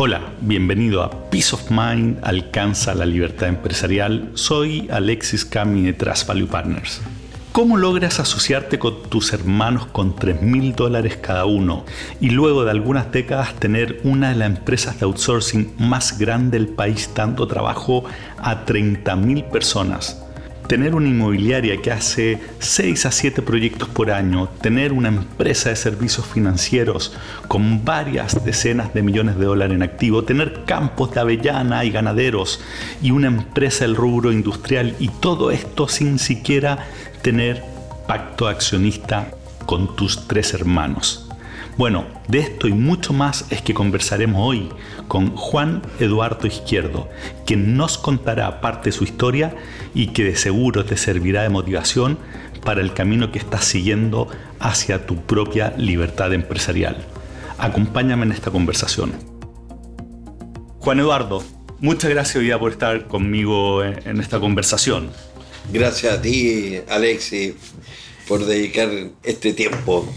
Hola, bienvenido a Peace of Mind alcanza la libertad empresarial. Soy Alexis Cami de Trust Value Partners. ¿Cómo logras asociarte con tus hermanos con 3 mil dólares cada uno y luego de algunas décadas tener una de las empresas de outsourcing más grande del país dando trabajo a 30 mil personas? Tener una inmobiliaria que hace 6 a 7 proyectos por año, tener una empresa de servicios financieros con varias decenas de millones de dólares en activo, tener campos de avellana y ganaderos y una empresa del rubro industrial y todo esto sin siquiera tener pacto accionista con tus tres hermanos. Bueno, de esto y mucho más es que conversaremos hoy con Juan Eduardo Izquierdo, quien nos contará parte de su historia y que de seguro te servirá de motivación para el camino que estás siguiendo hacia tu propia libertad empresarial. Acompáñame en esta conversación. Juan Eduardo, muchas gracias hoy día por estar conmigo en esta conversación. Gracias a ti, Alexi, por dedicar este tiempo.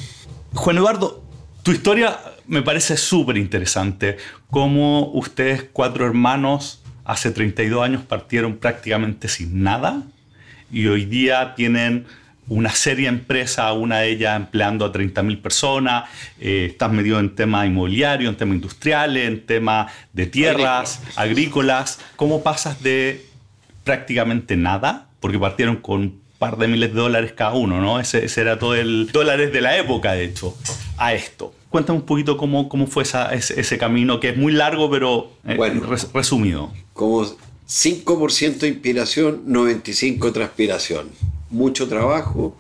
Juan Eduardo, tu historia me parece súper interesante. Cómo ustedes, cuatro hermanos, hace 32 años partieron prácticamente sin nada y hoy día tienen una serie de empresas, una de ellas empleando a 30.000 personas, eh, estás metido en temas inmobiliarios, en temas industriales, en temas de tierras, agrícolas. ¿Cómo pasas de prácticamente nada? Porque partieron con par de miles de dólares cada uno, ¿no? Ese, era todo el dólares de la época, de hecho, a esto. Cuéntame un poquito cómo, cómo fue ese, camino, que es muy largo, pero eh, resumido. Como 5% inspiración, 95% transpiración. Mucho trabajo,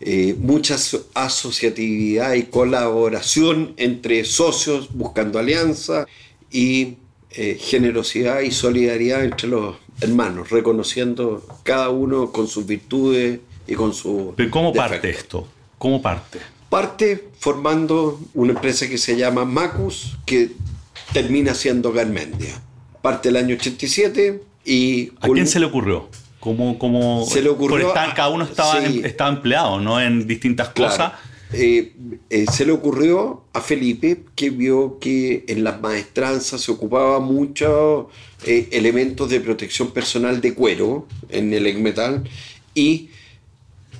eh, mucha asociatividad y colaboración entre socios buscando alianza y eh, generosidad y solidaridad entre los hermanos, reconociendo cada uno con sus virtudes y con su... ¿Pero cómo parte esto? ¿Cómo parte? Parte formando una empresa que se llama Macus, que termina siendo Garmendia. Parte el año 87 y... ¿A quién se le ocurrió? ¿Cómo, cómo se le ocurrió? cada uno estaba, estaba empleado, ¿no? En distintas cosas. Eh, eh, se le ocurrió a Felipe que vio que en las maestranzas se ocupaba mucho eh, elementos de protección personal de cuero en el metal y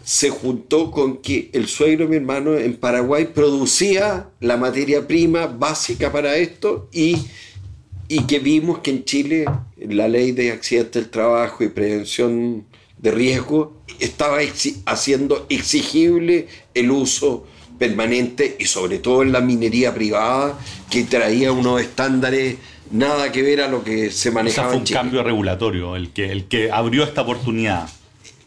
se juntó con que el suegro de mi hermano en Paraguay producía la materia prima básica para esto y, y que vimos que en Chile la ley de accidentes del trabajo y prevención de riesgo estaba haciendo exigible el uso permanente y sobre todo en la minería privada que traía unos estándares nada que ver a lo que se manejaba. fue un cambio regulatorio el que, el que abrió esta oportunidad.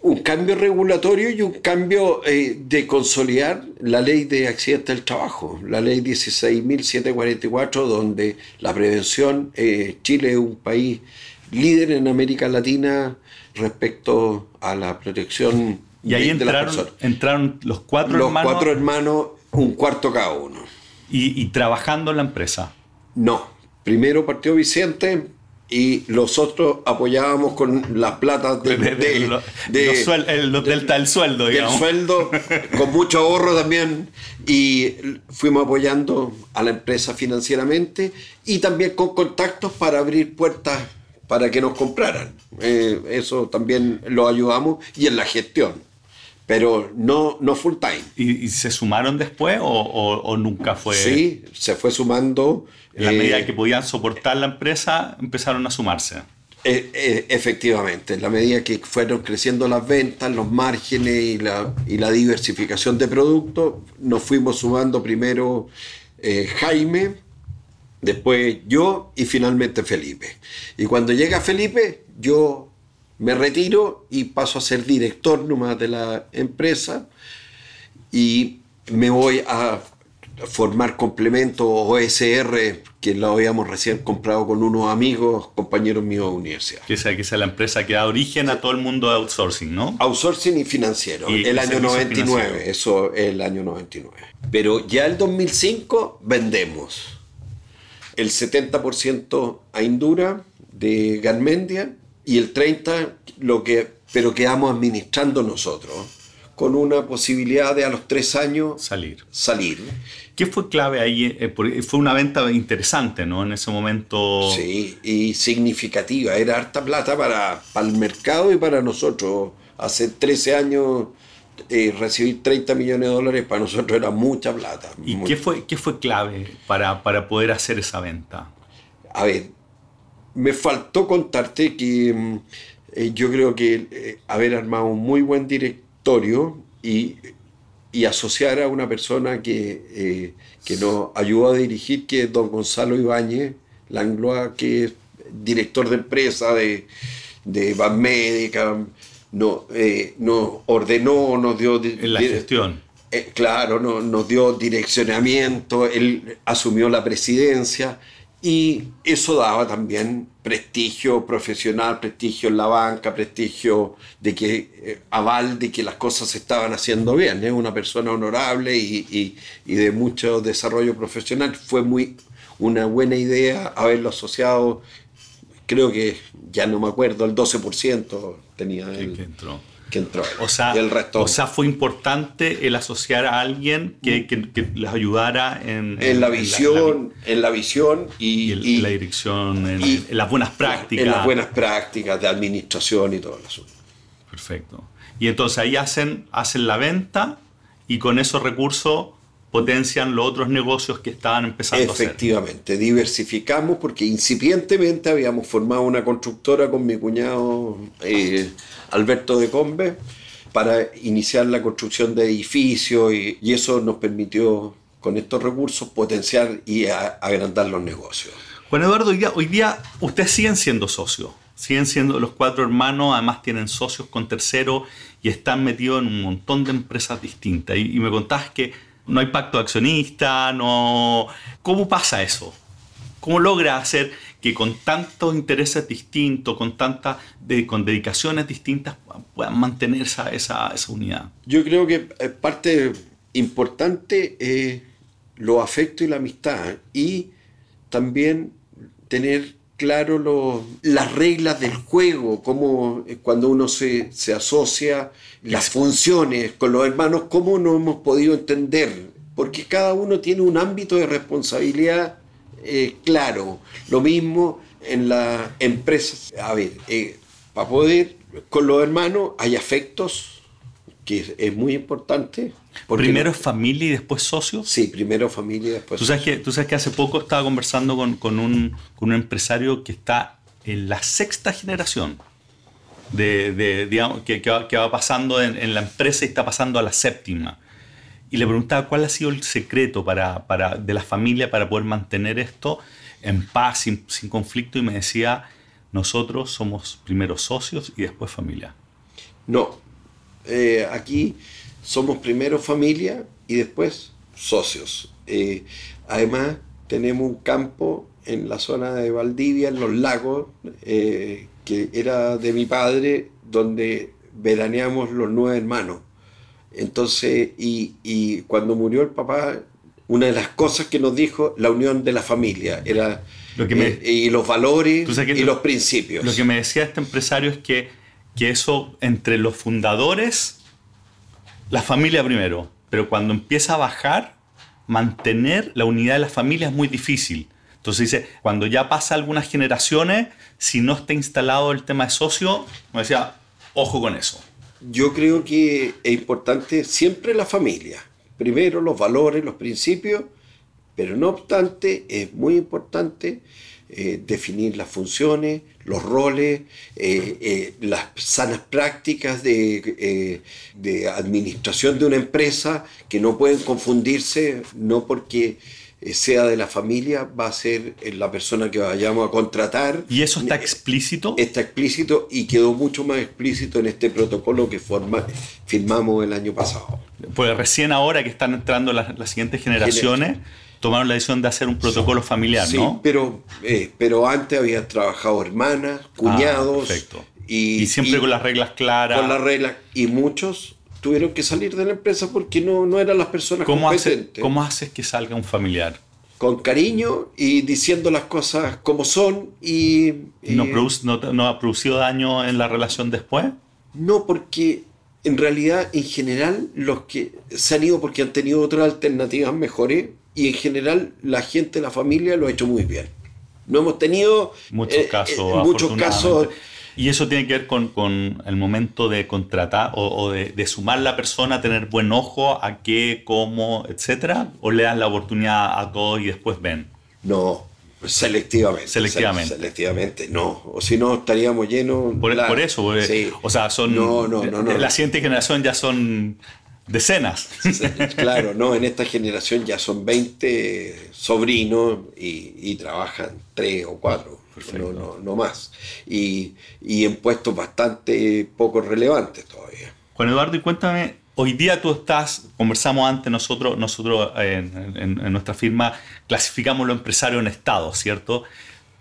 Un cambio regulatorio y un cambio eh, de consolidar la ley de accidentes del trabajo, la ley 16.744, donde la prevención, eh, Chile es un país líder en América Latina respecto a la protección y ahí entraron, entraron los cuatro hermanos. Los cuatro hermanos, un cuarto cada uno. Y, trabajando en la empresa? No. Primero partió Vicente y los otros apoyábamos con las platas de, el, del sueldo, digamos. Del sueldo, con mucho ahorro también. Y fuimos apoyando a la empresa financieramente y también con contactos para abrir puertas para que nos compraran. Eh, eso también lo ayudamos y en la gestión pero no, no full time. ¿Y, se sumaron después o, nunca fue? Sí, se fue sumando. En la medida eh, que podían soportar la empresa, empezaron a sumarse. Eh, eh, efectivamente, en la medida que fueron creciendo las ventas, los márgenes y la, y la diversificación de productos, nos fuimos sumando primero Jaime, después yo y finalmente Felipe. Y cuando llega Felipe, yo me retiro y paso a ser director nomás de la empresa y me voy a formar complemento OSR que lo habíamos recién comprado con unos amigos, compañeros míos de universidad. Que sea, que sea la empresa que da origen a todo el mundo de outsourcing, ¿no? Outsourcing y financiero. el año 99, eso es el año 99. Pero ya el 2005 vendemos el 70% a Indura de Garmendia y el 30 lo que, pero quedamos administrando nosotros con una posibilidad de a los tres años salir. salir. ¿Qué fue clave ahí? Eh, fue una venta interesante, ¿no? En ese momento. Sí, y significativa. Era harta plata para, para el mercado y para nosotros. Hace 13 años eh, recibir 30 millones de dólares para nosotros era mucha plata. ¿Y qué, fue, qué fue clave para, para poder hacer esa venta? A ver, me faltó contarte que mm, eh, yo creo que eh, haber armado un muy buen directorio y, y asociar a una persona que, que nos ayudó a dirigir, que es don Gonzalo Ibáñez Langloa, que es director de empresa de, de Médica no, eh, nos ordenó, nos dio... En la gestión. Eh, claro, no, nos dio direccionamiento, él asumió la presidencia y eso daba también prestigio profesional, prestigio en la banca, prestigio de que eh, aval de que las cosas se estaban haciendo bien. Es una persona honorable y, y, de mucho desarrollo profesional. Fue muy una buena idea haberlo asociado creo que ya no me acuerdo, el 12% tenía que entró. Que entró o sea, el resto. O sea, fue importante el asociar a alguien que, que, les ayudara en, en, la visión, en la visión y, y, la dirección, en, las buenas prácticas. En las buenas prácticas de administración y todo eso. Perfecto. Y entonces ahí hacen, hacen la venta y con esos recursos potencian los otros negocios que estaban empezando a hacer. Efectivamente, diversificamos porque incipientemente habíamos formado una constructora con mi cuñado eh, Alberto de Combe para iniciar la construcción de edificios y, eso nos permitió con estos recursos potenciar y agrandar los negocios. Juan Eduardo, hoy día, ustedes siguen siendo socios, siguen siendo los cuatro hermanos, además tienen socios con terceros y están metidos en un montón de empresas distintas. Y, y me contabas que no hay pacto accionista, no... ¿Cómo pasa eso? ¿Cómo logra hacer que con tantos intereses distintos, con tantas con dedicaciones distintas, puedan mantener esa, esa, unidad? Yo creo que parte importante es lo afecto y la amistad y también tener claro las reglas del juego, como cuando uno se, se asocia, las funciones con los hermanos, cómo no hemos podido entender, porque cada uno tiene un ámbito de responsabilidad eh, claro. Lo mismo en las empresas. A ver, eh, para poder, con los hermanos hay afectos, que es muy importante ¿Primero familia y después socios? Sí, primero familia y después ¿Tú sabes que, tú sabes que hace poco estaba conversando con, un, empresario que está en la sexta generación de, digamos, que, va, pasando en, la empresa y está pasando a la séptima. Y le preguntaba cuál ha sido el secreto para, de la familia para poder mantener esto en paz, sin, conflicto, y me decía, nosotros somos primero socios y después familia. No, eh, aquí somos primero familia y después socios. Eh, además, tenemos un campo en la zona de Valdivia, en los lagos, eh, que era de mi padre, donde veraneamos los nueve hermanos. Entonces, y, cuando murió el papá, una de las cosas que nos dijo, la unión de la familia, era lo que eh, y los valores y los principios. Lo que me decía este empresario es que, que eso entre los fundadores la familia primero, pero cuando empieza a bajar, mantener la unidad de la familia es muy difícil. Entonces dice, cuando ya pasa algunas generaciones, si no está instalado el tema de socio, me decía, ojo con eso. Yo creo que es importante siempre la familia. Primero los valores, los principios, pero no obstante es muy importante eh, definir las funciones, los roles, eh, eh, las sanas prácticas de, administración de una empresa que no pueden confundirse, no porque sea de la familia, va a ser la persona que vayamos a contratar. ¿Y eso está explícito? Está explícito y quedó mucho más explícito en este protocolo que forma, firmamos el año pasado. Pues recién ahora que están entrando las, siguientes generaciones tomaron la decisión de hacer un protocolo familiar, sí, Pero, eh, pero antes habían trabajado hermanas, cuñados. Ah, y, siempre con las reglas claras. Con las reglas. Y muchos tuvieron que salir de la empresa porque no, no eran las personas ¿Cómo competentes. ¿Cómo haces que salga un familiar? Con cariño y diciendo las cosas como son y... ¿No, no, ¿No ha producido daño en la relación después? No, porque en realidad, en general, los que se han ido porque han tenido otras alternativas mejores y en general la gente, la familia lo ha hecho muy bien. No hemos tenido muchos eh, casos. Eh, muchos casos. Y eso tiene que ver con, el momento de contratar o, de, de, sumar la persona, tener buen ojo a qué, cómo, etcétera, o le dan la oportunidad a todos y después ven. No, Selectivamente. Selectivamente. Selectivamente, no. O si no, estaríamos llenos. Por, eso, o sea, son. No, no, no, La siguiente generación ya son decenas. Claro, no, en esta generación ya son 20 sobrinos y, trabajan 3 o 4, no, no, no, más. Y, y en puestos bastante poco relevantes todavía. Juan Eduardo, y cuéntame, Hoy día tú estás, conversamos antes nosotros, nosotros en, nuestra firma clasificamos lo empresario en estado, ¿cierto?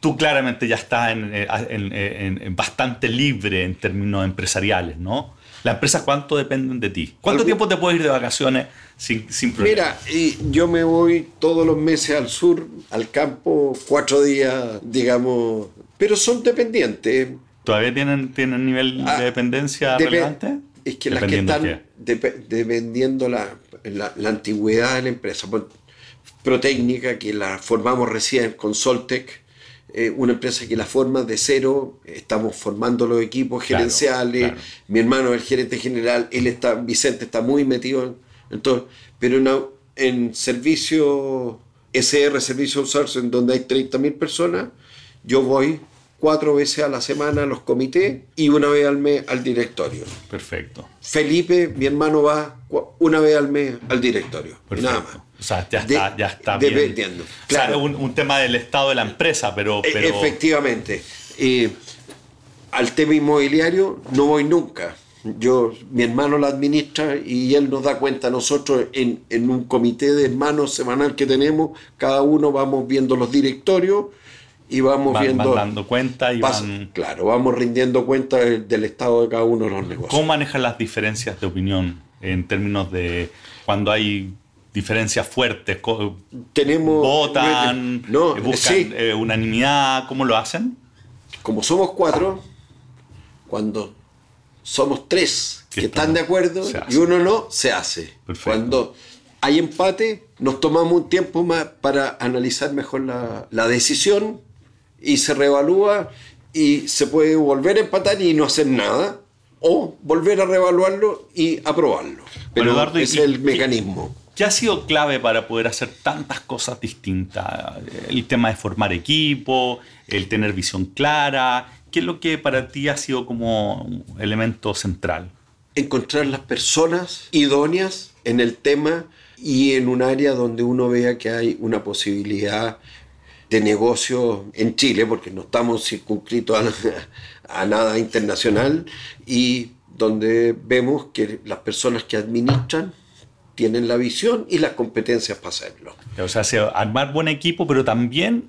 Tú claramente ya estás en, bastante libre en términos empresariales, ¿no? ¿Las empresas cuánto dependen de ti? ¿Cuánto tiempo te puedes ir de vacaciones sin, sin problema? Mira, yo me voy todos los meses al sur, al campo, cuatro días, digamos, pero son dependientes. ¿Todavía tienen, tienen nivel de ah, dependencia relevante? es que las que están dependiendo la, la, antigüedad de la empresa. Protécnica, que la formamos recién con Soltec, eh, una empresa que la forma de cero, estamos formando los equipos gerenciales, mi hermano es el gerente general, él está, Vicente está muy metido en, todo, pero en servicio SR, servicio outsourcing, donde hay 30.000 personas, yo voy cuatro veces a la semana a los comités y una vez al mes al directorio. Perfecto. Felipe, mi hermano, va una vez al mes al directorio. Nada más. O sea, ya está, ya está bien. Dependiendo. Claro. O sea, un, tema del estado de la empresa, pero... E, pero... Efectivamente. al tema inmobiliario no voy nunca. Yo, mi hermano la administra y él nos da cuenta. Nosotros en, en un comité de hermanos semanal que tenemos, cada uno vamos viendo los directorios y vamos viendo. dando cuenta y van... Claro, vamos rindiendo cuenta del, estado de cada uno de los negocios. ¿Cómo manejan las diferencias de opinión en términos de cuando hay diferencias fuertes? Tenemos. ¿Votan? No, ¿Buscan eh, unanimidad? ¿Cómo lo hacen? Como somos cuatro, cuando somos tres que están de acuerdo y uno no, se hace. Cuando hay empate, nos tomamos un tiempo más para analizar mejor la, la decisión y se reevalúa y se puede volver a empatar y no hacer nada o volver a reevaluarlo y aprobarlo. Pero es el mecanismo. ¿Qué ha sido clave para poder hacer tantas cosas distintas? El tema de formar equipo, el tener visión clara. ¿Qué es lo que para ti ha sido como elemento central? Encontrar las personas idóneas en el tema y en un área donde uno vea que hay una posibilidad de negocio en Chile, porque no estamos circunscritos a, nada internacional, y donde vemos que las personas que administran tienen la visión y las competencias para hacerlo. O sea, armar buen equipo, pero también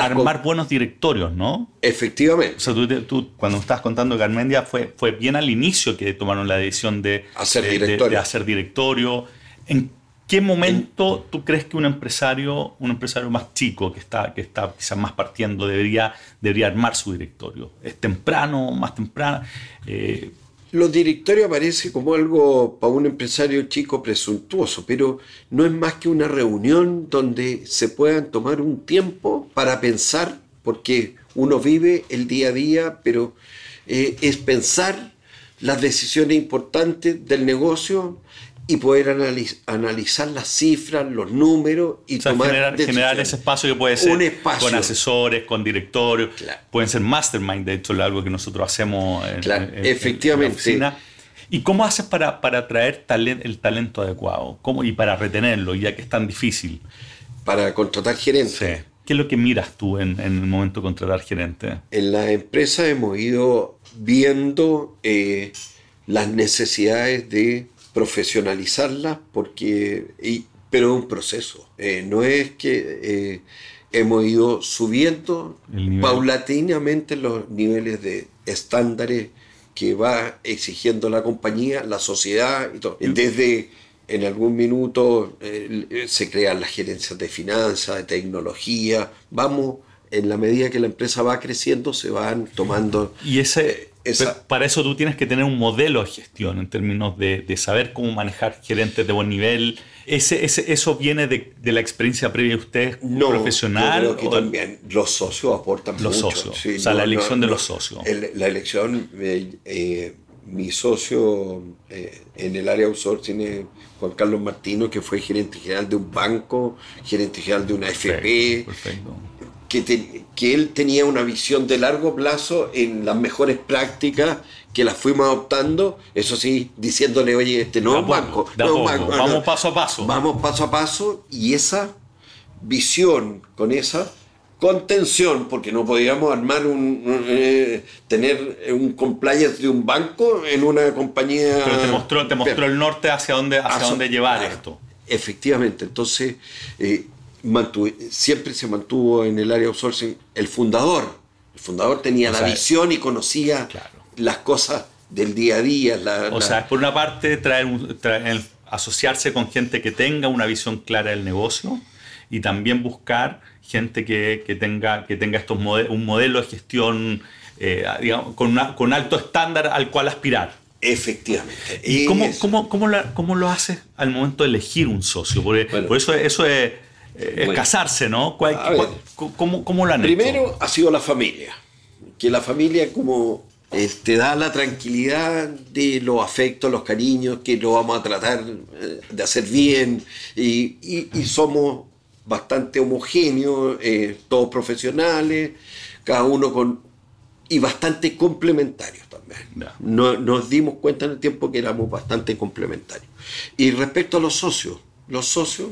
armar buenos directorios, ¿no? Efectivamente. O sea, tú, cuando estás contando Carmendia fue, fue bien al inicio que tomaron la decisión de hacer directorio. De, hacer directorio. ¿En ¿Qué momento tú crees que un empresario, un empresario más chico que está, que está quizás más partiendo debería, debería armar su directorio? ¿Es temprano, más temprano? Eh, Los directorios aparecen como algo para un empresario chico presuntuoso, pero no es más que una reunión donde se puedan tomar un tiempo para pensar, porque uno vive el día a día, pero eh, es pensar las decisiones importantes del negocio y poder analizar las cifras, los números y tomar generar, generar, ese espacio que puede ser con asesores, con directorios, pueden ser mastermind, de hecho, algo que nosotros hacemos en, efectivamente. oficina. ¿Y cómo haces para, para atraer el talento adecuado? ¿Cómo, y para retenerlo, ya que es tan difícil? Para contratar gerentes. ¿Qué es lo que miras tú en, el momento de contratar gerente? En la empresa hemos ido viendo eh, las necesidades de profesionalizarla, porque, pero es un proceso. Eh, no es que eh, hemos ido subiendo paulatinamente los niveles de estándares que va exigiendo la compañía, la sociedad y todo. Desde en algún minuto eh, se crean las gerencias de finanzas, de tecnología, vamos en la medida que la empresa va creciendo, se van tomando. Y ese, para eso tú tienes que tener un modelo de gestión en términos de, saber cómo manejar gerentes de buen nivel. Ese, ¿Eso viene de, la experiencia previa de usted no, profesional? Yo creo que también los socios aportan los Socios. o sea, la elección de los socios. la elección, eh, eh, mi socio eh, en el área outsourcing es Juan Carlos Martino, que fue gerente general de un banco, gerente general de una FP. Perfecto que, que, él tenía una visión de largo plazo en las mejores prácticas que las fuimos adoptando, eso sí, diciéndole, oye, este no es un banco, vamos paso a paso. Vamos paso a paso y esa visión con esa contención, porque no podíamos armar un, eh, tener un compliance de un banco en una compañía. Pero te mostró, te mostró el norte hacia dónde, hacia dónde llevar esto. Efectivamente, entonces eh, siempre se mantuvo en el área outsourcing el fundador. El fundador tenía la visión y conocía las cosas del día a día. o sea, por una parte, traer, asociarse con gente que tenga una visión clara del negocio y también buscar gente que, tenga, que tenga estos un modelo de gestión eh, con, con alto estándar al cual aspirar. Efectivamente. ¿Y cómo, cómo, cómo, lo, cómo, lo, haces al momento de elegir un socio? Porque, por eso, eso es es casarse, ¿no? ¿Cómo, lo han Primero ha sido la familia. Que la familia como eh, te da la tranquilidad de los afectos, los cariños, que lo vamos a tratar eh, de hacer bien y, somos bastante homogéneos, eh, todos profesionales, cada uno con... y bastante complementarios también. nos dimos cuenta en el tiempo que éramos bastante complementarios. Y respecto a los socios, los socios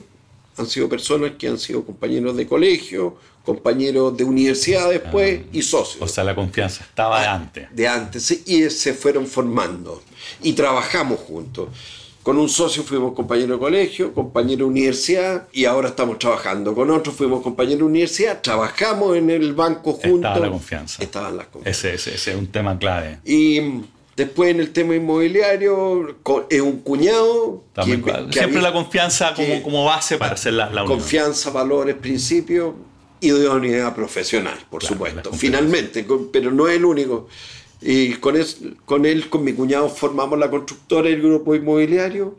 han sido personas que han sido compañeros de colegio, compañeros de universidad después ah. y socios. O sea, la confianza estaba de antes. De antes, y se fueron formando. Y trabajamos juntos. Con un socio fuimos compañeros de colegio, compañeros de universidad y ahora estamos trabajando. Con otro fuimos compañeros de universidad, trabajamos en el banco juntos. Estaba la confianza. Estaban las confianza. Ese, ese, es un tema clave. Y Después en el tema inmobiliario es un cuñado. siempre la confianza como, como, base para hacer la, la unión. Confianza, valores, principios unidad profesional, por supuesto. Finalmente, pero no es el único. Y con, con él, con mi cuñado, formamos la constructora y el grupo inmobiliario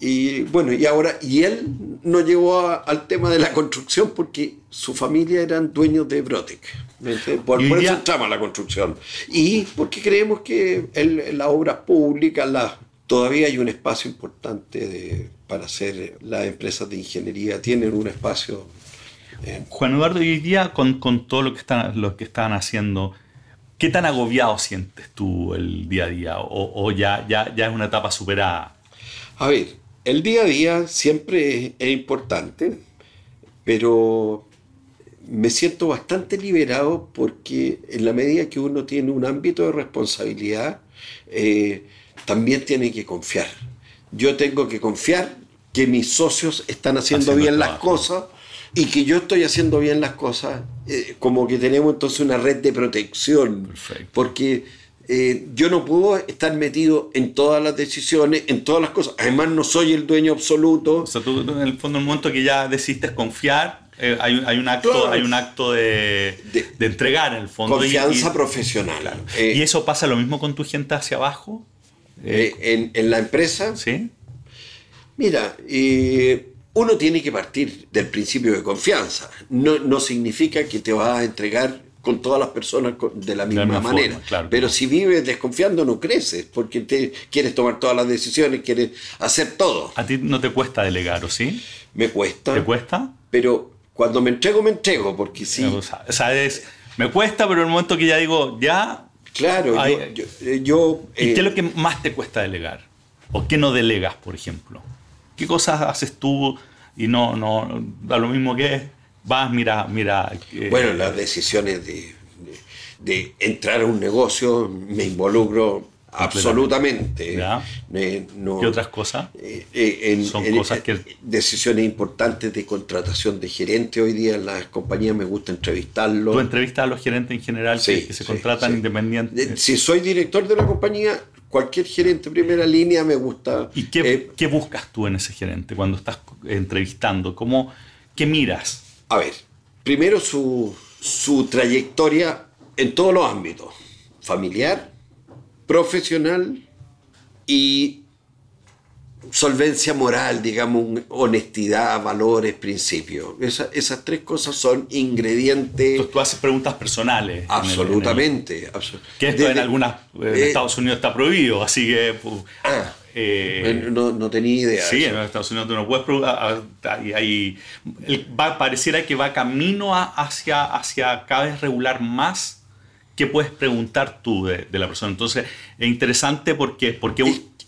y bueno, y ahora, y él no llegó al tema de la construcción porque su familia eran dueños de Brotec. Por, eso entramos a la construcción. Y porque creemos que en la obra pública la, todavía hay un espacio importante de, para hacer las empresas de ingeniería, tienen un espacio. Eh, Juan Eduardo, hoy día con, con, todo lo que, están, lo que están haciendo, ¿qué tan agobiado sientes tú el día a día? ¿O, o ya, ya, ya es una etapa superada? A ver, el día a día siempre es importante, pero me siento bastante liberado porque en la medida que uno tiene un ámbito de responsabilidad, eh, también tiene que confiar. Yo tengo que confiar que mis socios están haciendo, bien las cosas y que yo estoy haciendo bien las cosas, eh, como que tenemos entonces una red de protección. Porque eh, yo no puedo estar metido en todas las decisiones, en todas las cosas. Además, no soy el dueño absoluto. O sea, tú, en el fondo, en el momento que ya decidiste confiar, eh, hay, un acto, hay un acto de, de, entregar, en el fondo. Confianza profesional. Eh, ¿Y eso pasa lo mismo con tu gente hacia abajo? En, en, la empresa. Sí. Mira, uno tiene que partir del principio de confianza. No, no significa que te vas a entregar con todas las personas de la misma, manera. Pero si vives desconfiando no creces, porque te quieres tomar todas las decisiones, quieres hacer todo. ¿A ti no te cuesta delegar, o sí? Me cuesta. ¿Te cuesta? Pero cuando me entrego, me entrego, porque sí. O sea, me cuesta, pero en el momento que ya digo, ya... Claro, yo... Eh, ¿Y qué es lo que más te cuesta delegar? ¿O qué no delegas, por ejemplo? ¿Qué cosas haces tú y no, no da lo mismo que vas, mira, mira. Eh, bueno, las decisiones de, de, entrar a un negocio me involucro absolutamente. ¿Qué otras cosas? Eh, Son cosas que... Decisiones importantes de contratación de gerente hoy día en las compañías me gusta entrevistarlos. ¿Tú entrevistas a los gerentes en general que, se contratan independientes? Si soy director de la compañía, cualquier gerente primera línea me gusta. ¿Y qué, qué buscas tú en ese gerente cuando estás entrevistando? ¿Cómo, ¿Qué miras? A ver, primero su, trayectoria en todos los ámbitos, familiar, profesional y solvencia moral, digamos, honestidad, valores, principios. esas tres cosas son ingredientes. Entonces tú haces preguntas personales. Absolutamente. que esto en algunas en eh, Estados Unidos está prohibido, así que. Pues, ah, eh, no, no, tenía idea. Sí, en Estados Unidos tú no puedes. Ahí, va, pareciera que va camino hacia, hacia cada vez regular más qué puedes preguntar tú de, la persona. Entonces, es interesante porque, porque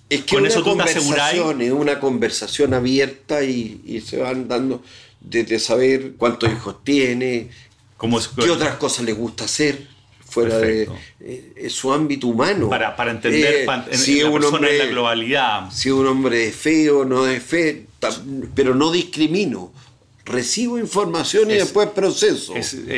es que Con eso tú conversación, es una conversación abierta y, se van dando desde saber cuántos hijos tiene, ¿Cómo qué otras cosas le gusta hacer fuera de eh, su ámbito humano. Para, entender eh, si es un hombre, la globalidad. Si un hombre es feo o no es feo, pero no discrimino. Recibo información y después proceso.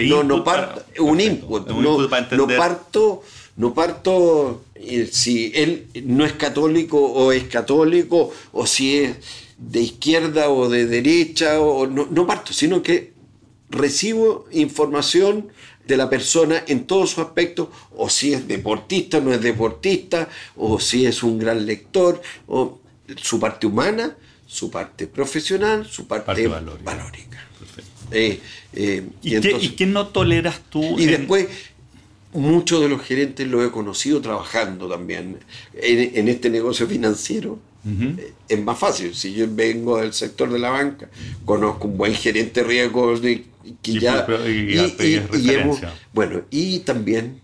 no, no parto, un input. no, no parto no parto eh, si él no es católico o es católico, o si es de izquierda o de derecha, o no, parto, sino que recibo información de la persona en todos sus aspectos, o si es deportista, no es deportista, o si es un gran lector, o su parte humana, su parte profesional, su parte, valórica. Eh, eh, ¿Y, qué, no toleras tú? Y después muchos de los gerentes los he conocido trabajando también en, este negocio financiero. Eh, es más fácil, si yo vengo del sector de la banca, conozco un buen gerente de riesgo que ya... bueno, y también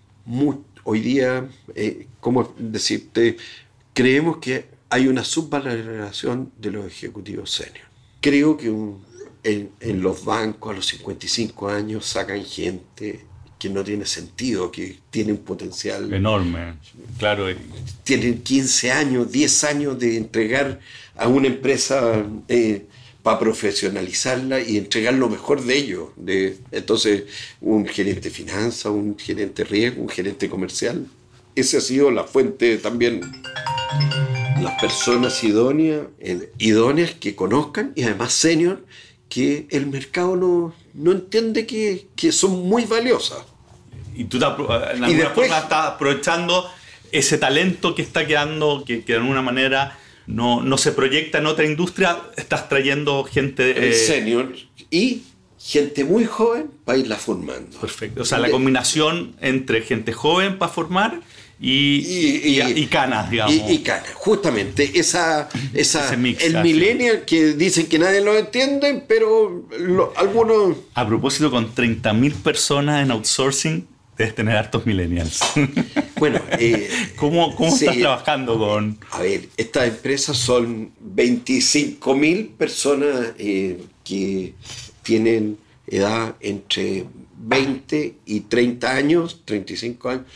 hoy día, eh, ¿cómo decirte? Creemos que hay una subvaloración de los ejecutivos senior. Creo que en, en los bancos a los 55 años sacan gente que no tiene sentido, que tiene un potencial enorme, claro. Tienen 15 años, 10 años de entregar a una empresa eh, para profesionalizarla y entregar lo mejor de ellos. De, entonces, un gerente de finanzas, un gerente de riesgo, un gerente comercial. Esa ha sido la fuente también. Las personas idóneas, idóneas que conozcan y además senior que el mercado no, no entiende que, que, son muy valiosas. Y tú en alguna forma estás aprovechando ese talento que está quedando, que, que de alguna manera no, no, se proyecta en otra industria, estás trayendo gente... Eh, senior y gente muy joven para irla formando. Perfecto. O sea, la combinación entre gente joven para formar y, y, canas, digamos. Y, canas, justamente. Esa, esa, el millennial que dicen que nadie lo entiende, pero algunos... A propósito, con 30.000 personas en outsourcing, debes tener hartos millennials. Bueno, eh, ¿cómo, cómo estás trabajando con...? A ver, estas empresas son 25.000 personas eh, que tienen edad entre 20 y 30 años, 35 años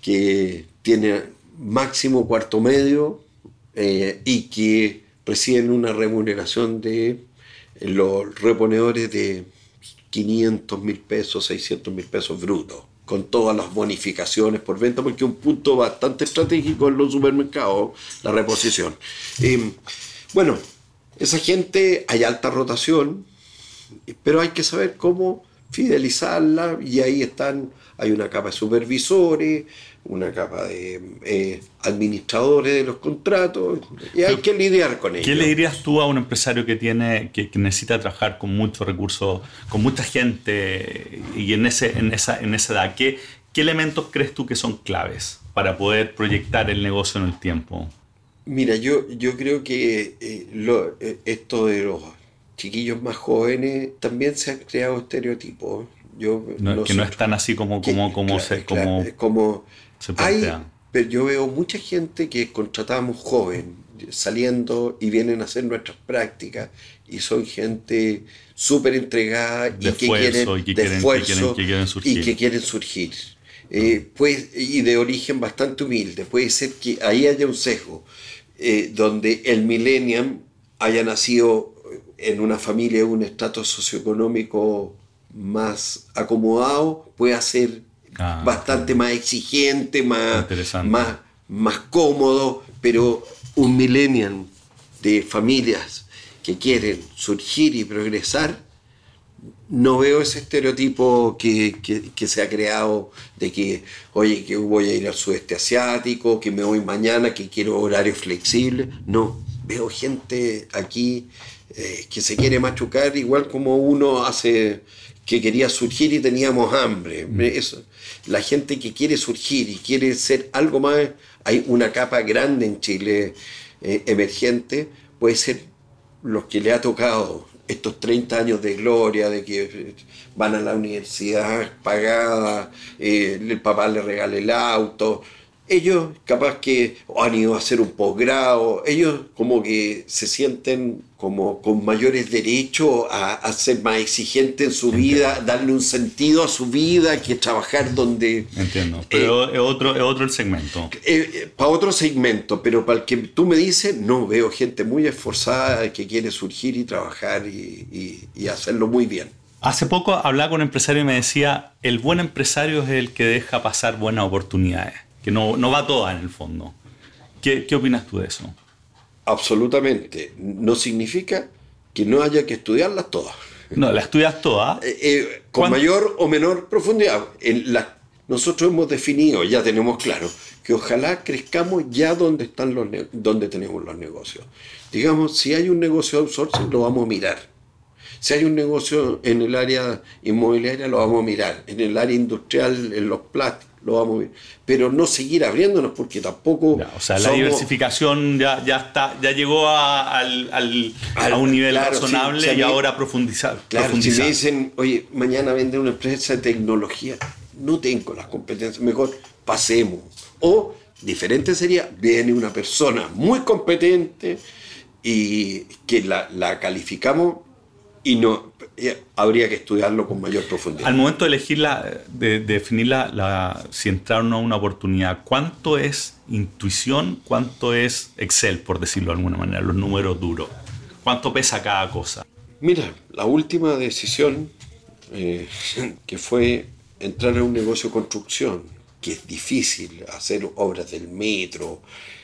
que tiene máximo cuarto medio eh, y que reciben una remuneración de los reponedores de 500 mil pesos, 600 mil pesos brutos, con todas las bonificaciones por venta, porque un punto bastante estratégico en los supermercados, la reposición. Eh, bueno, esa gente hay alta rotación, pero hay que saber cómo fidelizarla y ahí están, hay una capa de supervisores, una capa de eh, administradores de los contratos y hay que lidiar con ellos. ¿Qué le dirías tú a un empresario que tiene que, necesita trabajar con muchos recursos, con mucha gente y en, ese, en, esa, en esa edad? ¿Qué, ¿Qué elementos crees tú que son claves para poder proyectar el negocio en el tiempo? Mira, yo, yo creo que eh, lo, eh, esto de los chiquillos más jóvenes también se han creado estereotipos. Yo que no están así como, como, como, se, como, como pero yo veo mucha gente que contratamos joven, saliendo y vienen a hacer nuestras prácticas y son gente súper entregada y, que quieren, y, que esfuerzo, surgir. y que quieren surgir. Eh, pues, y de origen bastante humilde. Puede ser que ahí haya un sesgo, eh, donde el millennium haya nacido en una familia de un estatus socioeconómico más acomodado, puede ser Ah, bastante más exigente, más, más, más cómodo, pero un millennial de familias que quieren surgir y progresar, no veo ese estereotipo que, que, se ha creado de que, oye, que voy a ir al sudeste asiático, que me voy mañana, que quiero horario flexible. No, veo gente aquí eh, que se quiere machucar igual como uno hace que quería surgir y teníamos hambre. Mm. Eso, la gente que quiere surgir y quiere ser algo más, hay una capa grande en Chile eh, emergente, puede ser los que le ha tocado estos 30 años de gloria, de que van a la universidad pagada, eh, el papá le regala el auto, ellos capaz que han ido a hacer un posgrado, ellos como que se sienten como con mayores derechos a, ser más exigentes en su vida, darle un sentido a su vida, que trabajar donde... Entiendo, pero eh, es, otro, es otro el segmento. Eh, eh, para otro segmento, pero para el que tú me dices, no, veo gente muy esforzada que quiere surgir y trabajar y, y hacerlo muy bien. Hace poco hablaba con un empresario y me decía, el buen empresario es el que deja pasar buenas oportunidades que no, no va toda en el fondo. ¿Qué, ¿Qué opinas tú de eso? Absolutamente. No significa que no haya que estudiarlas todas. No, las estudias todas. Eh, eh, con mayor o menor profundidad. En la, nosotros hemos definido, ya tenemos claro, que ojalá crezcamos ya donde, están los donde tenemos los negocios. Digamos, si hay un negocio de outsourcing, lo vamos a mirar. Si hay un negocio en el área inmobiliaria, lo vamos a mirar. En el área industrial, en los plásticos lo vamos a ver. Pero no seguir abriéndonos porque tampoco. o sea, la diversificación ya, ya, está, ya llegó a, un nivel razonable y ahora profundizar. Claro, si me dicen, oye, mañana vende una empresa de tecnología, no tengo las competencias, mejor pasemos. O diferente sería, viene una persona muy competente y que la, la calificamos y no habría que estudiarlo con mayor profundidad. Al momento de elegir la, de, definir la, si entraron a una oportunidad, ¿cuánto es intuición? ¿Cuánto es Excel, por decirlo de alguna manera, los números duros? ¿Cuánto pesa cada cosa? Mira, la última decisión eh, que fue entrar en un negocio de construcción, que es difícil hacer obras del metro,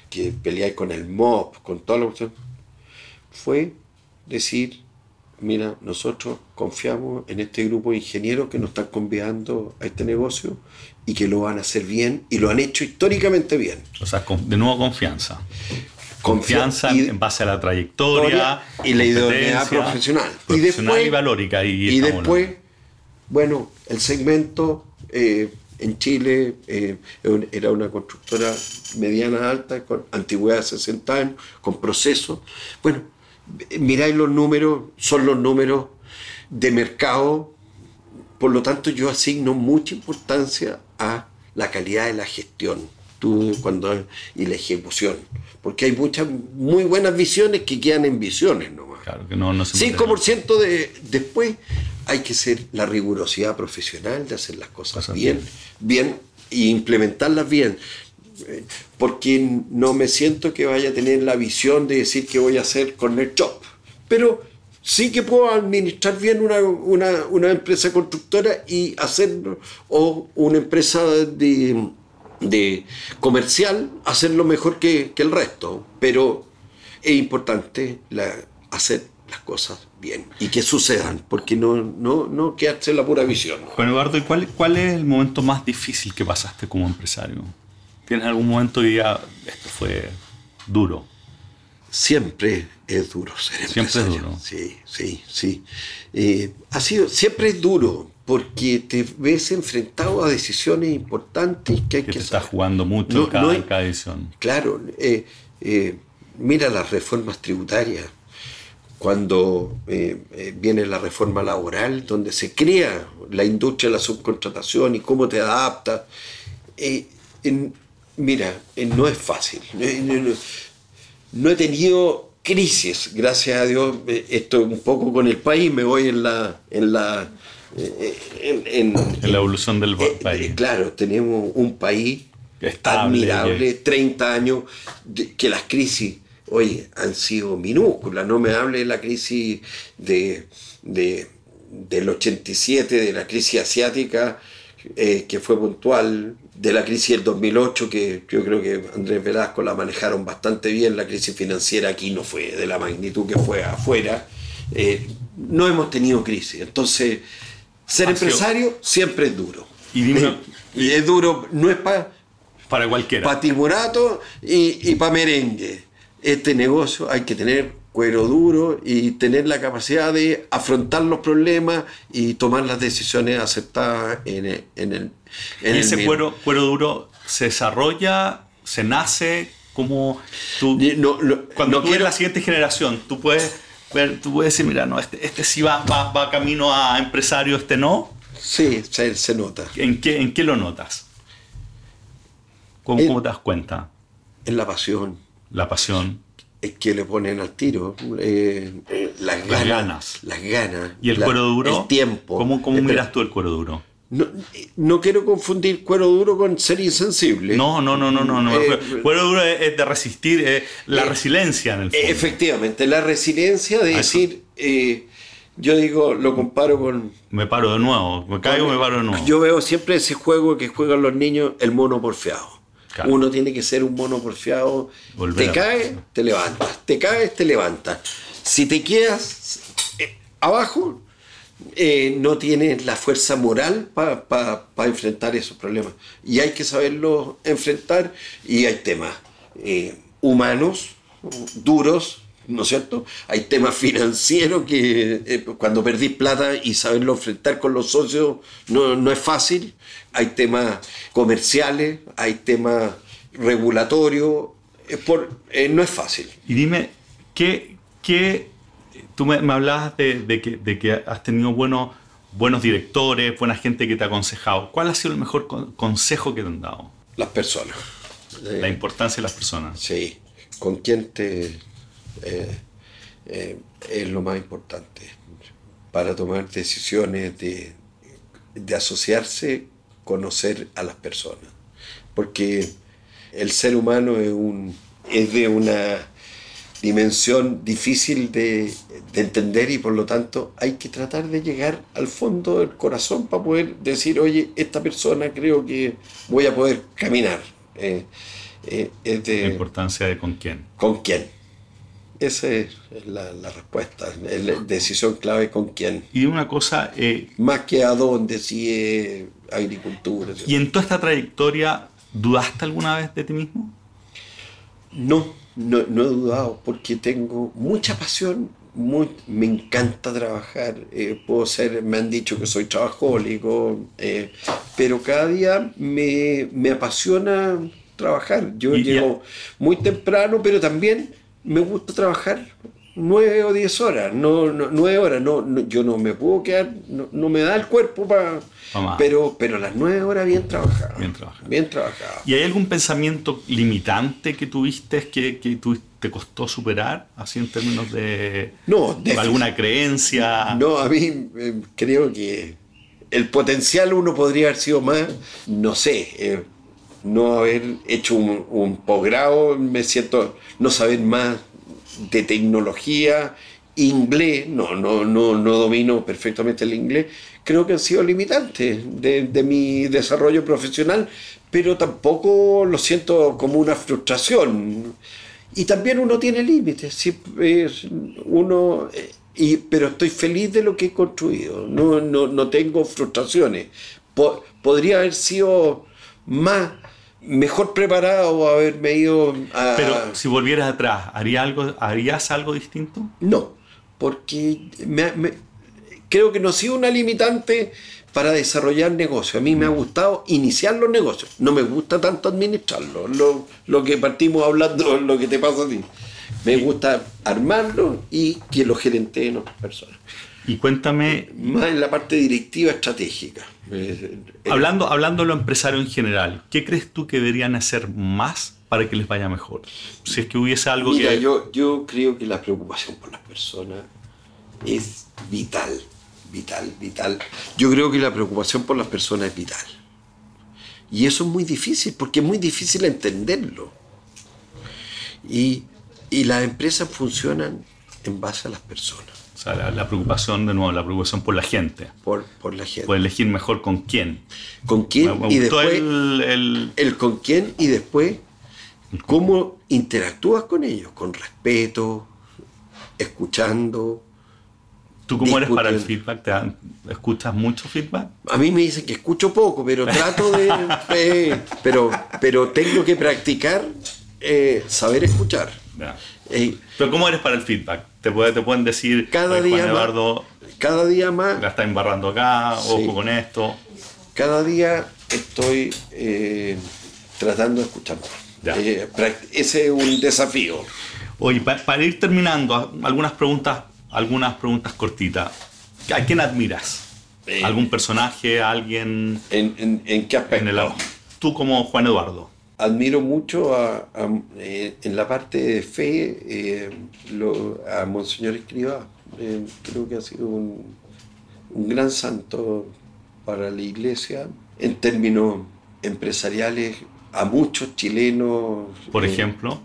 que pelear con el MOP, con toda la cuestión, fue decir mira, nosotros confiamos en este grupo de ingenieros que nos están convidando a este negocio y que lo van a hacer bien y lo han hecho históricamente bien. O sea, de nuevo confianza. Confianza en base a la trayectoria y la idoneidad profesional. y después, y valórica. Y, después, bueno, el segmento eh, en Chile eh, era una constructora mediana alta, con antigüedad de 60 años, con procesos. Bueno, miráis los números, son los números de mercado, por lo tanto yo asigno mucha importancia a la calidad de la gestión tú, cuando, y la ejecución, porque hay muchas muy buenas visiones que quedan en visiones nomás. Claro, que no, no 5% de, después hay que ser la rigurosidad profesional de hacer las cosas bien, bien, bien e implementarlas bien porque no me siento que vaya a tener la visión de decir que voy a hacer con el job. Pero sí que puedo administrar bien una, empresa constructora y hacer, o una empresa de, de comercial, hacerlo mejor que, el resto. Pero es importante hacer las cosas bien y que sucedan, porque no, no, no quedarse la pura visión. Juan Eduardo, ¿y cuál, cuál es el momento más difícil que pasaste como empresario? ¿Tienes algún momento y ya esto fue duro? Siempre es duro ser Siempre es duro. Sí, sí, sí. Eh, ha sido, siempre es duro porque te ves enfrentado a decisiones importantes que hay que, que te estás jugando mucho en, cada, edición. Claro. Eh, eh, mira las reformas tributarias. Cuando viene la reforma laboral, donde se crea la industria de la subcontratación y cómo te adaptas. En, Mira, eh, no es fácil. No, he tenido crisis, gracias a Dios. Eh, esto un poco con el país, me voy en la. En la eh, en, la evolución del país. claro, tenemos un país admirable, 30 años, que las crisis, oye, han sido minúsculas. No me hable de la crisis de, de, del 87, de la crisis asiática, que fue puntual, de la crisis del 2008, que yo creo que Andrés Velasco la manejaron bastante bien, la crisis financiera aquí no fue de la magnitud que fue afuera. Eh, no hemos tenido crisis. Entonces, ser empresario siempre es duro. Y, y es duro, no es para para cualquiera. Para timorato y, y para merengue. Este negocio hay que tener cuero duro y tener la capacidad de afrontar los problemas y tomar las decisiones aceptadas en el... En el ¿Y ese cuero, cuero duro se desarrolla, se nace como tú... cuando tú eres la siguiente generación, tú puedes ver, tú puedes decir, mira, no, este, este sí va, va, va camino a empresario, este no. Sí, se, se nota. ¿En qué, ¿En qué lo notas? ¿Cómo, te das cuenta? Es la pasión. La pasión. Es que le ponen al tiro eh, eh, las, ganas, las, ganas. ¿Y el cuero duro? El tiempo. ¿Cómo, cómo miras tú el cuero duro? No, quiero confundir cuero duro con ser insensible. No, no, no, no, no. no. Eh, cuero duro es, de resistir, la resiliencia en el fondo. Efectivamente, la resiliencia de decir, yo digo, lo comparo con... Me paro de nuevo, me caigo, me paro de nuevo. Yo veo siempre ese juego que juegan los niños, el mono Uno tiene que ser un mono porfiado. te caes, te levantas. Te caes, te levantas. Si te quedas eh, abajo, eh, no tienes la fuerza moral para enfrentar esos problemas. Y hay que saberlo enfrentar. Y hay temas eh, humanos, duros, ¿no es cierto? Hay temas financieros que cuando perdís plata y saberlo enfrentar con los socios no, no es fácil hay temas comerciales, hay temas regulatorios, por, eh, no es fácil. Y dime, ¿qué, qué tú me, hablabas de, que, de, que, has tenido buenos, buenos directores, buena gente que te ha aconsejado. ¿Cuál ha sido el mejor consejo que te han dado? Las personas. La importancia de las personas. Sí, con quién te... Eh, eh, es lo más importante para tomar decisiones de, de asociarse conocer a las personas. Porque el ser humano es, un, es de una dimensión difícil de, entender y por lo tanto hay que tratar de llegar al fondo del corazón para poder decir, oye, esta persona creo que voy a poder caminar. Eh, eh, la importancia de con quién. Con quién. Esa es la, respuesta, la decisión clave con quién. Y una cosa... Eh, Más que a dónde, si es agricultura. ¿Y en toda esta trayectoria dudaste alguna vez de ti mismo? No, no, no he dudado porque tengo mucha pasión, muy, me encanta trabajar, eh, puedo ser, me han dicho que soy trabajólico, eh, pero cada día me, me apasiona trabajar. Yo llego muy temprano, pero también me gusta trabajar nueve o diez horas, no, nueve horas, no, yo no me puedo quedar, no, me da el cuerpo para... Pero, pero las nueve horas bien trabajadas. Bien trabajadas. Bien ¿Y hay algún pensamiento limitante que tuviste que, que te costó superar, así en términos de, no, alguna creencia? No, a mí eh, creo que el potencial uno podría haber sido más, no sé, eh, no haber hecho un, posgrado, me siento no saber más de tecnología, inglés, no, no, no, no domino perfectamente el inglés, creo que han sido limitantes de, mi desarrollo profesional, pero tampoco lo siento como una frustración. Y también uno tiene límites, uno, eh, pero estoy feliz de lo que he construido, no, no, no tengo frustraciones. podría haber sido más mejor preparado haberme ido a... Pero si volvieras atrás, ¿haría algo, ¿harías algo distinto? No, porque creo que no ha sido una limitante para desarrollar negocios. A mí me ha gustado iniciar los negocios. No me gusta tanto administrarlos. Lo, lo que partimos hablando, lo que te pasa a ti. Me gusta armarlo y que lo gerenteen otras personas. Y cuéntame... Más en la parte directiva estratégica. Hablando, hablando de lo empresario en general, ¿qué crees tú que deberían hacer más para que les vaya mejor? Si es que hubiese algo Mira, que... Yo, yo creo que la preocupación por las personas es vital, vital, vital. Yo creo que la preocupación por las personas es vital. Y eso es muy difícil, porque es muy difícil entenderlo. Y, y las empresas funcionan en base a las personas la, preocupación, de nuevo, la preocupación por la gente. Por, por la gente. Por elegir mejor con quién. Con quién y después. El, el... con quién y después cómo interactúas con ellos, con respeto, escuchando, ¿Tú cómo eres para el feedback? ¿Te ¿Escuchas mucho feedback? A mí me dicen que escucho poco, pero trato de... eh, pero, pero tengo que practicar eh, saber escuchar. Ya. Eh, Pero ¿cómo eres para el feedback? Te, puede- te pueden decir, cada "Oye, día Juan más, Eduardo, cada día más la está embarrando acá, Sí. ojo con esto. cada día estoy eh, tratando de escuchar más. Eh, ese es un desafío. Oye, pa- para ir terminando, algunas preguntas, algunas preguntas cortitas. ¿A quién admiras? Eh. ¿Algún personaje? ¿Alguien ¿En, en, en qué aspecto? en el Tú como Juan Eduardo. Admiro mucho a, a- eh, en la parte de fe eh, lo- a Monseñor Escribá. Eh, creo que ha sido un, un gran santo para la iglesia. En términos empresariales, a muchos chilenos. Por eh, ejemplo,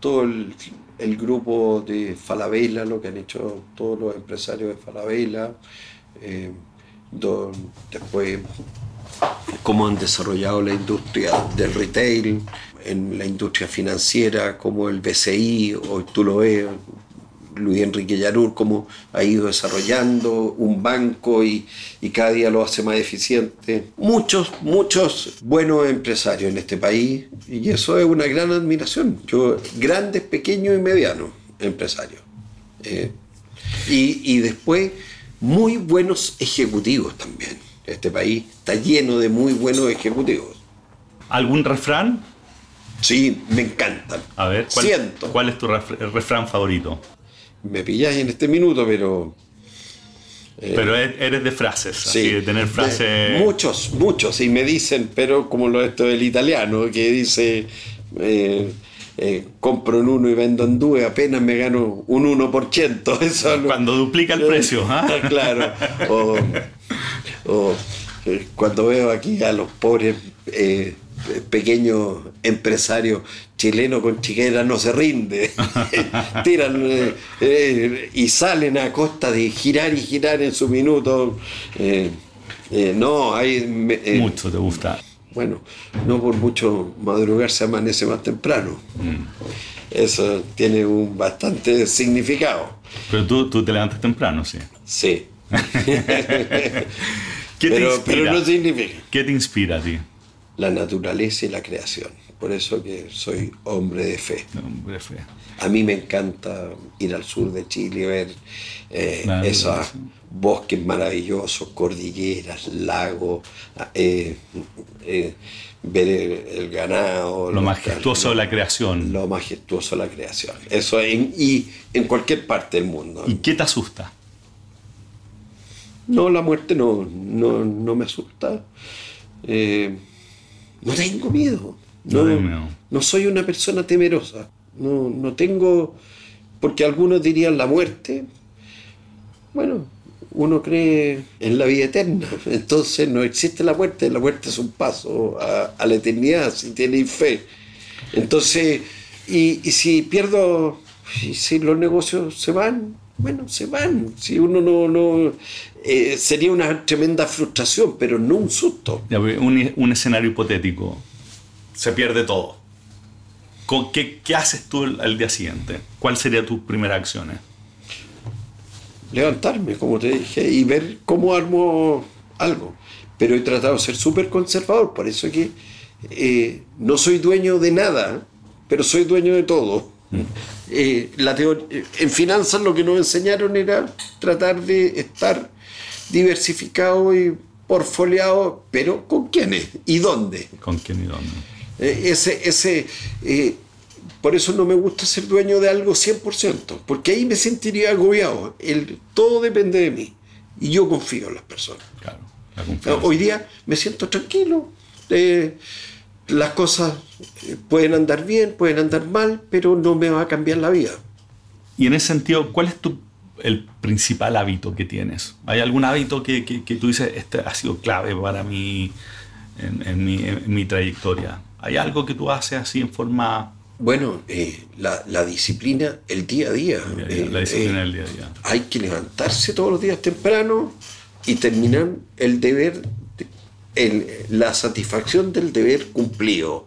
todo el, el grupo de Falabella, lo que han hecho todos los empresarios de Falabella, do- después cómo han desarrollado la industria del retail, en la industria financiera, como el BCI, hoy tú lo ves, Luis Enrique Yarur, cómo ha ido desarrollando un banco y, cada día lo hace más eficiente. Muchos, muchos buenos empresarios en este país y eso es una gran admiración. Yo, grandes, pequeños y medianos empresarios. Eh, y después, muy buenos ejecutivos también. Este país está lleno de muy buenos ejecutivos. ¿algún refrán? Sí, me encantan. A ver, ¿cuál, Siento. ¿cuál es tu ref- refrán favorito? Me pilláis en este minuto, pero... Pero e- eres de frases, así de tener frases... De- muchos, muchos. Y me dicen, pero como lo esto del italiano, que dice, eh, eh, compro en uno y vendo en dos, apenas me gano un 1%. Eso lo- Cuando duplica el precio, ¿ah? claro. O, o, eh, cuando veo aquí a los pobres eh, pequeños empresarios chilenos con chiquera no se rinde. Tiran eh, y salen a costa de girar y girar en su minuto. No, hay. Mucho te gusta. bueno, no por mucho madrugar se amanece más temprano. Eso tiene un bastante significado. Pero tú, tú te levantas temprano, sí. Sí. ¿Qué te pero, inspira? pero no significa. ¿Qué te inspira a ti? La naturaleza y la creación. Por eso que soy hombre de fe. Hombre, fe. A mí me encanta ir al sur de Chile y ver eh, esos bosques maravillosos, cordilleras, lagos, eh, eh, ver el, el ganado. Lo majestuoso de la creación. Lo majestuoso de la creación. Eso en, y en cualquier parte del mundo. ¿Y qué te asusta? No, la muerte no, no, no me asusta. Eh, no tengo miedo. No No, soy una persona temerosa. No, no tengo. Porque algunos dirían la muerte. Bueno, uno cree en la vida eterna. Entonces no existe la muerte. La muerte es un paso a, a la eternidad si tienes fe. Entonces, y, y si pierdo, y si los negocios se van, bueno, se van. Si uno no, no eh, sería una tremenda frustración, pero no un susto. Ya, pues, Un, un escenario hipotético. Se pierde todo. ¿Con ¿Qué, qué haces tú el, el día siguiente? ¿Cuál sería tus primeras acciones? levantarme, como te dije, y ver cómo armo algo. Pero he tratado de ser súper conservador, por eso que eh, no soy dueño de nada, pero soy dueño de todo. Eh, la en finanzas lo que nos enseñaron era tratar de estar diversificado y porfoliado, pero ¿con quiénes? ¿Y dónde? ¿Con quién y dónde? Eh, ese, ese, eh, por eso no me gusta ser dueño de algo 100%, porque ahí me sentiría agobiado. El, todo depende de mí y yo confío en las personas. Claro, la. Hoy día me siento tranquilo. eh, las cosas eh, pueden andar bien, pueden andar mal, pero no me va a cambiar la vida. Y en ese sentido, ¿cuál es tu, el principal hábito que tienes? ¿Hay algún hábito que, que- que tú dices, este ha sido clave para mí en, en mi, en mi trayectoria? ¿Hay algo que tú haces así en forma... Bueno, eh, la, la disciplina, el día a día. día a día, eh, la disciplina eh, del día a día? hay que levantarse todos los días temprano y terminar el deber, el- la satisfacción del deber cumplido.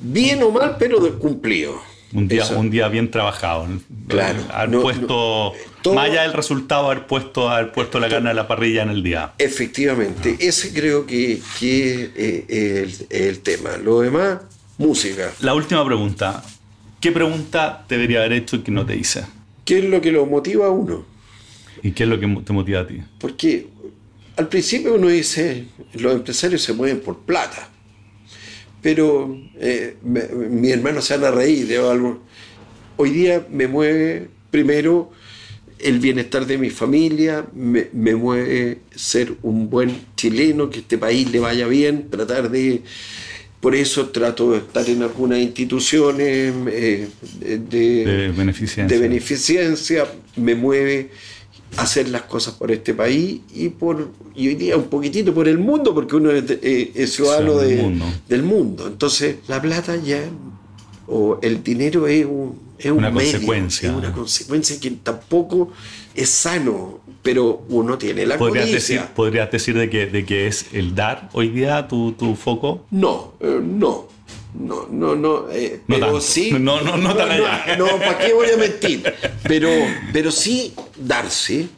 Bien o mal, pero de cumplido. Un día, un día bien trabajado. Claro. Haber puesto, más allá del resultado, haber puesto, haber puesto la carne a la parrilla en el día. Efectivamente, ese creo que, que eh, es el, tema. Lo demás, música. La última pregunta. ¿Qué pregunta debería haber hecho y que no te hice? ¿Qué es lo que lo motiva a uno? ¿Y qué es lo que te motiva a ti? Porque al principio uno dice, los empresarios se mueven por plata pero eh, mi hermano se van a reír de algo. Hoy día me mueve primero el bienestar de mi familia, me, mueve ser un buen chileno, que este país le vaya bien, tratar de... Por eso trato de estar en algunas instituciones eh, de, de, beneficencia. de beneficencia, me mueve hacer las cosas por este país y por y hoy día un poquitito por el mundo porque uno es, eh, ciudadano del mundo entonces la plata ya o el dinero es un, es una consecuencia es una consecuencia que tampoco es sano pero uno tiene la ¿Podrías decir, ¿Podrías decir de que, de que es el dar hoy día tu, tu foco? No, eh, no. No, no, no, eh, pero sí. No, no, no, tan allá. No, ¿para qué voy a mentir? Pero, pero sí darse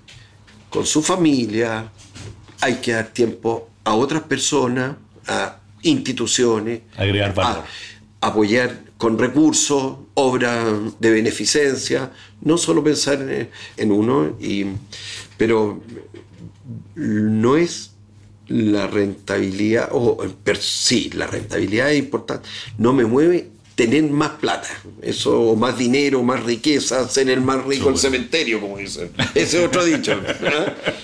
con su familia, hay que dar tiempo a otras personas, a instituciones, agregar valor. apoyar con recursos, obras de beneficencia, no solo pensar en, uno, y, pero no es la rentabilidad, o sí, la rentabilidad es importante, no me mueve tener más plata, eso, más dinero, más riqueza, ser el más rico del cementerio, como dicen. Ese es otro dicho.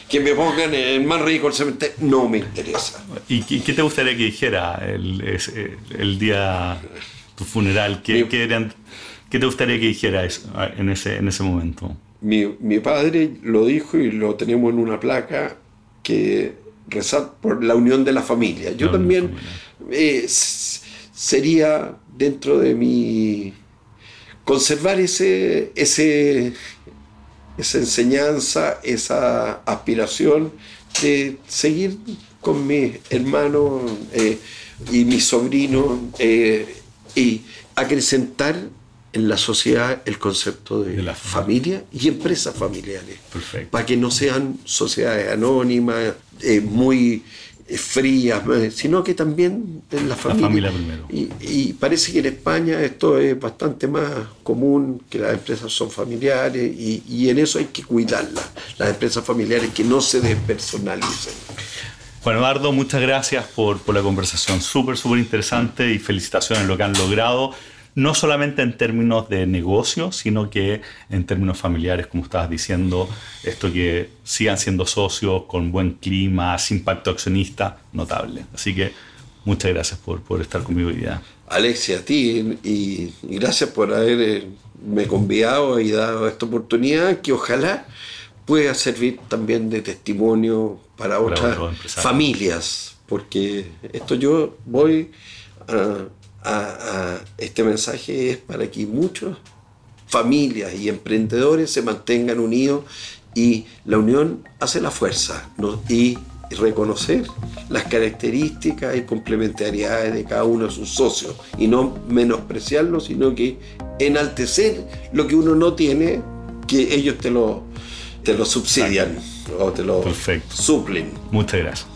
Que me pongan el más rico del cementerio, no me interesa. ¿Y qué te gustaría que dijera el, el día tu funeral? ¿Qué, qué, te gustaría que dijera eso, en, ese, en ese momento? Mi, mi padre lo dijo y lo tenemos en una placa que rezar por la unión de la familia. Yo también eh, sería dentro de mi conservar ese, ese, esa enseñanza, esa aspiración de seguir con mi hermano eh, y mi sobrino eh, y acrecentar en la sociedad el concepto de, la familia y empresas familiares. Para que no sean sociedades anónimas, eh, muy eh, frías, eh, sino que también en la familia. primero. Y, parece que en España esto es bastante más común, que las empresas son familiares y, en eso hay que cuidarlas, las empresas familiares que no se despersonalicen. Bueno, Eduardo, muchas gracias por, por la conversación, súper, súper interesante y felicitaciones lo que han logrado no solamente en términos de negocio, sino que en términos familiares, como estabas diciendo, esto que sigan siendo socios con buen clima, sin pacto accionista, notable. Así que muchas gracias por, por estar conmigo hoy día. Alexia, a ti y, gracias por haberme eh, convidado y dado esta oportunidad que ojalá pueda servir también de testimonio para, otras familias, porque esto yo voy a a, este mensaje es para que muchas familias y emprendedores se mantengan unidos y la unión hace la fuerza y reconocer las características y complementariedades de cada uno de sus socios y no menospreciarlo, sino que enaltecer lo que uno no tiene, que ellos te lo, te lo subsidian o te lo suplen. Muchas gracias.